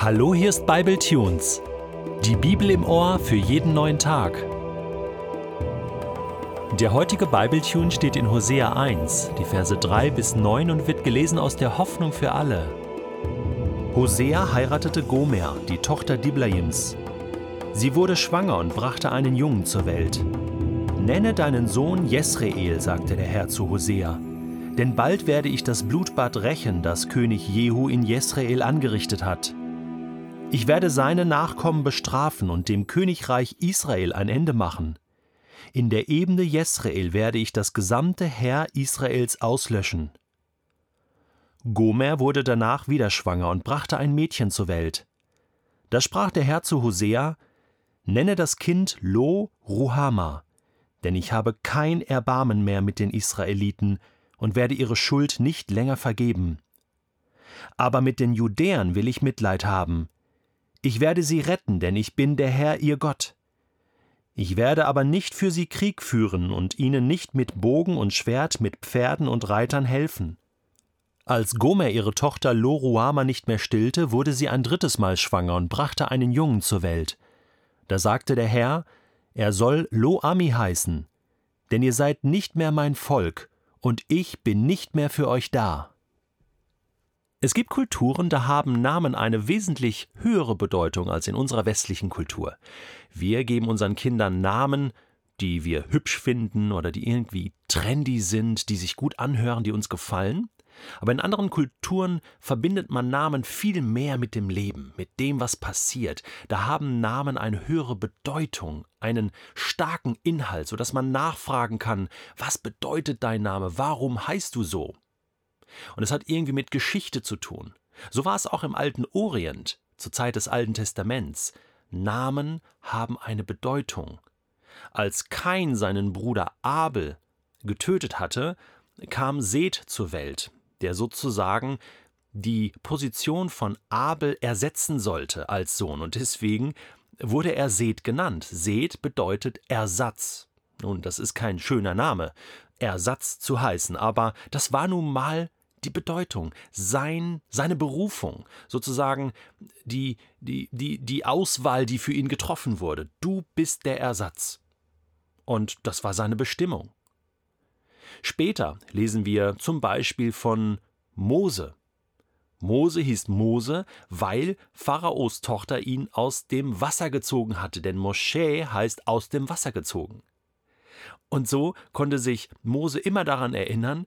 Hallo, hier ist Bible Tunes. Die Bibel im Ohr für jeden neuen Tag. Der heutige Bible Tune steht in Hosea 1, die Verse 3 bis 9 und wird gelesen aus der Hoffnung für alle. Hosea heiratete Gomer, die Tochter Diblaims. Sie wurde schwanger und brachte einen Jungen zur Welt. Nenne deinen Sohn Jesreel, sagte der Herr zu Hosea, denn bald werde ich das Blutbad rächen, das König Jehu in Jesreel angerichtet hat. Ich werde seine Nachkommen bestrafen und dem Königreich Israel ein Ende machen. In der Ebene Jesrael werde ich das gesamte Heer Israels auslöschen. Gomer wurde danach wieder schwanger und brachte ein Mädchen zur Welt. Da sprach der Herr zu Hosea: Nenne das Kind Lo Ruhama, denn ich habe kein Erbarmen mehr mit den Israeliten und werde ihre Schuld nicht länger vergeben. Aber mit den Judäern will ich Mitleid haben, ich werde sie retten, denn ich bin der Herr ihr Gott. Ich werde aber nicht für sie Krieg führen und ihnen nicht mit Bogen und Schwert, mit Pferden und Reitern helfen. Als Gomer ihre Tochter Loruama nicht mehr stillte, wurde sie ein drittes Mal schwanger und brachte einen Jungen zur Welt. Da sagte der Herr, er soll Loami heißen, denn ihr seid nicht mehr mein Volk, und ich bin nicht mehr für euch da. Es gibt Kulturen, da haben Namen eine wesentlich höhere Bedeutung als in unserer westlichen Kultur. Wir geben unseren Kindern Namen, die wir hübsch finden oder die irgendwie trendy sind, die sich gut anhören, die uns gefallen. Aber in anderen Kulturen verbindet man Namen viel mehr mit dem Leben, mit dem, was passiert. Da haben Namen eine höhere Bedeutung, einen starken Inhalt, sodass man nachfragen kann, was bedeutet dein Name, warum heißt du so? Und es hat irgendwie mit Geschichte zu tun. So war es auch im alten Orient, zur Zeit des Alten Testaments. Namen haben eine Bedeutung. Als Kain seinen Bruder Abel getötet hatte, kam Seth zur Welt, der sozusagen die Position von Abel ersetzen sollte als Sohn, und deswegen wurde er Seth genannt. Seth bedeutet Ersatz. Nun, das ist kein schöner Name, Ersatz zu heißen, aber das war nun mal die Bedeutung, sein, seine Berufung, sozusagen die, die, die, die Auswahl, die für ihn getroffen wurde. Du bist der Ersatz. Und das war seine Bestimmung. Später lesen wir zum Beispiel von Mose. Mose hieß Mose, weil Pharaos Tochter ihn aus dem Wasser gezogen hatte, denn Moschee heißt aus dem Wasser gezogen. Und so konnte sich Mose immer daran erinnern,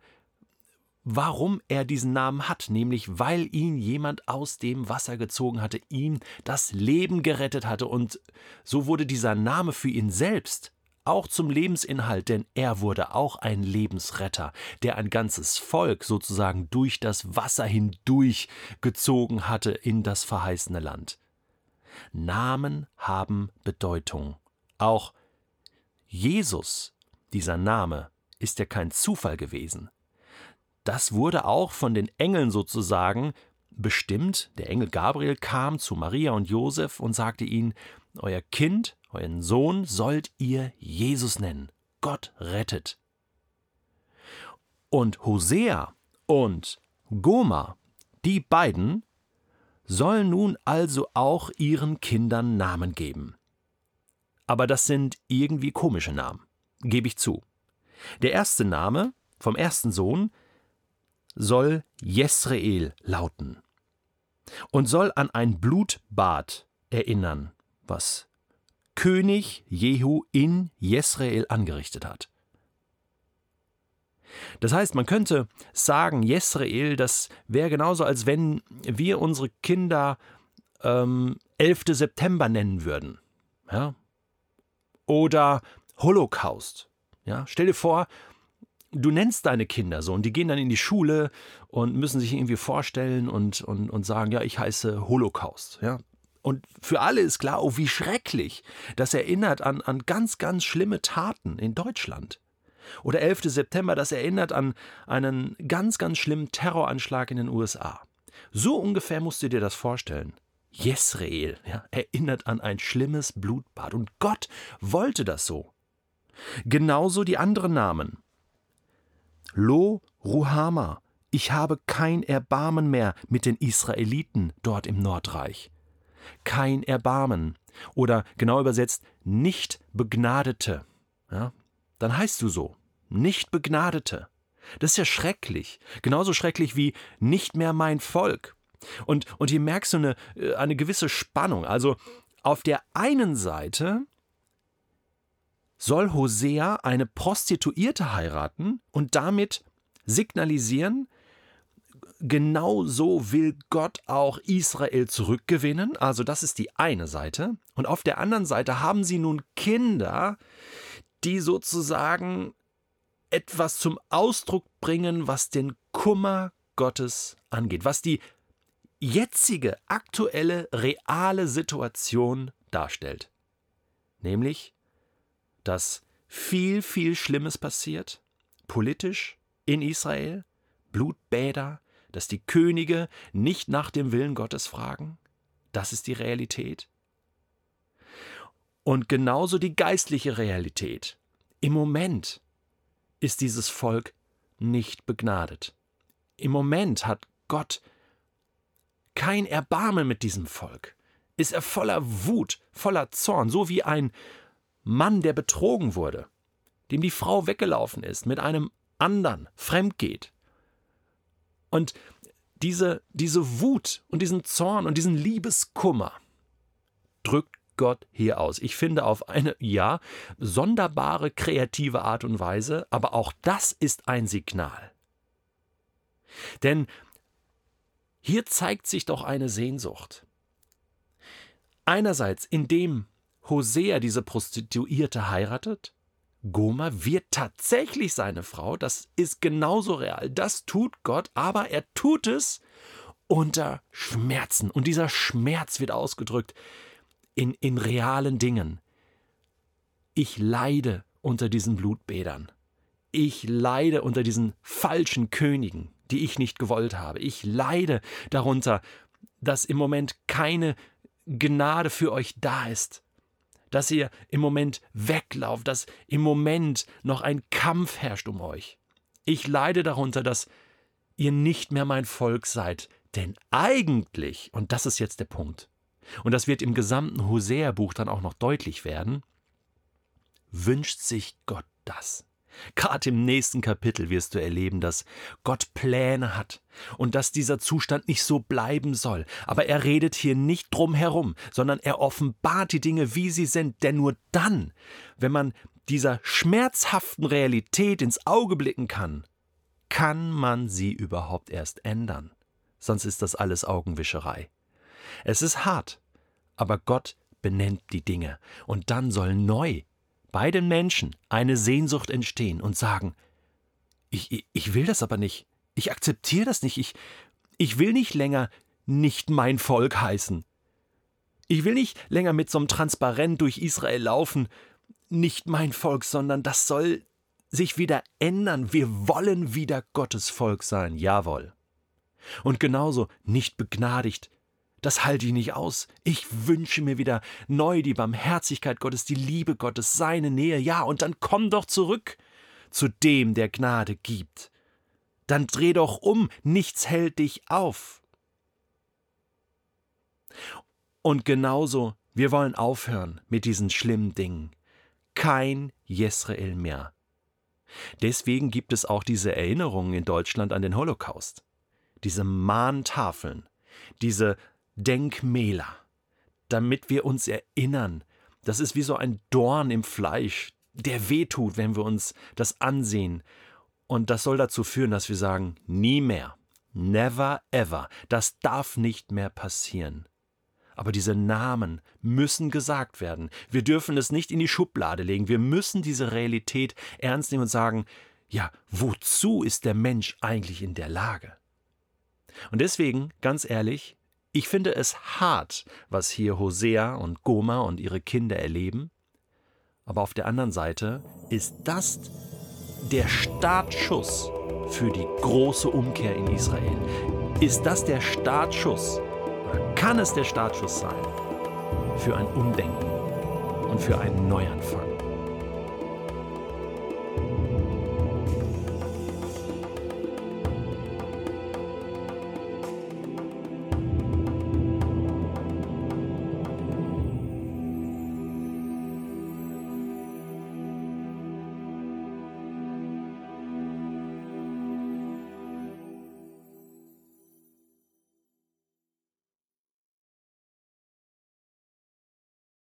warum er diesen Namen hat, nämlich weil ihn jemand aus dem Wasser gezogen hatte, ihm das Leben gerettet hatte und so wurde dieser Name für ihn selbst auch zum Lebensinhalt, denn er wurde auch ein Lebensretter, der ein ganzes Volk sozusagen durch das Wasser hindurch gezogen hatte in das verheißene Land. Namen haben Bedeutung. Auch Jesus, dieser Name, ist ja kein Zufall gewesen das wurde auch von den Engeln sozusagen bestimmt. Der Engel Gabriel kam zu Maria und Josef und sagte ihnen: Euer Kind, euren Sohn sollt ihr Jesus nennen. Gott rettet. Und Hosea und Goma, die beiden, sollen nun also auch ihren Kindern Namen geben. Aber das sind irgendwie komische Namen, gebe ich zu. Der erste Name vom ersten Sohn soll Jesreel lauten und soll an ein Blutbad erinnern, was König Jehu in Jesreel angerichtet hat. Das heißt, man könnte sagen, Jesreel, das wäre genauso, als wenn wir unsere Kinder ähm, 11. September nennen würden. Ja? Oder Holocaust. Ja? Stell dir vor, du nennst deine Kinder so und die gehen dann in die Schule und müssen sich irgendwie vorstellen und, und, und sagen, ja, ich heiße Holocaust. Ja? Und für alle ist klar, oh, wie schrecklich. Das erinnert an, an ganz, ganz schlimme Taten in Deutschland. Oder 11. September, das erinnert an einen ganz, ganz schlimmen Terroranschlag in den USA. So ungefähr musst du dir das vorstellen. Jesrael ja, erinnert an ein schlimmes Blutbad. Und Gott wollte das so. Genauso die anderen Namen. Lo Ruhama, ich habe kein Erbarmen mehr mit den Israeliten dort im Nordreich. kein Erbarmen oder genau übersetzt nicht Begnadete. Ja, dann heißt du so, nicht Begnadete. Das ist ja schrecklich, genauso schrecklich wie nicht mehr mein Volk. Und, und hier merkst du eine, äh, eine gewisse Spannung. Also auf der einen Seite soll Hosea eine Prostituierte heiraten und damit signalisieren, genau so will Gott auch Israel zurückgewinnen. Also das ist die eine Seite. Und auf der anderen Seite haben sie nun Kinder, die sozusagen etwas zum Ausdruck bringen, was den Kummer Gottes angeht, was die jetzige, aktuelle, reale Situation darstellt. Nämlich, dass viel, viel Schlimmes passiert, politisch in Israel, Blutbäder, dass die Könige nicht nach dem Willen Gottes fragen. Das ist die Realität. Und genauso die geistliche Realität. Im Moment ist dieses Volk nicht begnadet. Im Moment hat Gott kein Erbarmen mit diesem Volk. Ist er voller Wut, voller Zorn, so wie ein Mann, der betrogen wurde, dem die Frau weggelaufen ist, mit einem anderen fremd geht. Und diese, diese Wut und diesen Zorn und diesen Liebeskummer drückt Gott hier aus. Ich finde auf eine, ja, sonderbare, kreative Art und Weise, aber auch das ist ein Signal. Denn hier zeigt sich doch eine Sehnsucht. Einerseits, indem Hosea diese Prostituierte heiratet, Gomer wird tatsächlich seine Frau, das ist genauso real, das tut Gott, aber er tut es unter Schmerzen. Und dieser Schmerz wird ausgedrückt in, in realen Dingen. Ich leide unter diesen Blutbädern. Ich leide unter diesen falschen Königen, die ich nicht gewollt habe. Ich leide darunter, dass im Moment keine Gnade für euch da ist dass ihr im Moment weglauft, dass im Moment noch ein Kampf herrscht um euch. Ich leide darunter, dass ihr nicht mehr mein Volk seid, denn eigentlich, und das ist jetzt der Punkt, und das wird im gesamten Hosea-Buch dann auch noch deutlich werden, wünscht sich Gott das. Gerade im nächsten Kapitel wirst du erleben, dass Gott Pläne hat und dass dieser Zustand nicht so bleiben soll. Aber er redet hier nicht drum herum, sondern er offenbart die Dinge, wie sie sind. Denn nur dann, wenn man dieser schmerzhaften Realität ins Auge blicken kann, kann man sie überhaupt erst ändern. Sonst ist das alles Augenwischerei. Es ist hart, aber Gott benennt die Dinge, und dann soll neu bei den Menschen eine Sehnsucht entstehen und sagen, ich, ich will das aber nicht, ich akzeptiere das nicht, ich, ich will nicht länger nicht mein Volk heißen. Ich will nicht länger mit so einem Transparent durch Israel laufen, nicht mein Volk, sondern das soll sich wieder ändern. Wir wollen wieder Gottes Volk sein, jawohl. Und genauso nicht begnadigt, das halte ich nicht aus. Ich wünsche mir wieder neu die Barmherzigkeit Gottes, die Liebe Gottes, seine Nähe. Ja, und dann komm doch zurück zu dem, der Gnade gibt. Dann dreh doch um, nichts hält dich auf. Und genauso, wir wollen aufhören mit diesen schlimmen Dingen. Kein Jesrael mehr. Deswegen gibt es auch diese Erinnerungen in Deutschland an den Holocaust. Diese Mahntafeln, diese Denkmäler, damit wir uns erinnern. Das ist wie so ein Dorn im Fleisch, der wehtut, wenn wir uns das ansehen. Und das soll dazu führen, dass wir sagen, nie mehr, never ever, das darf nicht mehr passieren. Aber diese Namen müssen gesagt werden. Wir dürfen es nicht in die Schublade legen. Wir müssen diese Realität ernst nehmen und sagen, ja, wozu ist der Mensch eigentlich in der Lage? Und deswegen, ganz ehrlich, ich finde es hart, was hier Hosea und Goma und ihre Kinder erleben, aber auf der anderen Seite ist das der Startschuss für die große Umkehr in Israel. Ist das der Startschuss oder kann es der Startschuss sein für ein Umdenken und für einen Neuanfang?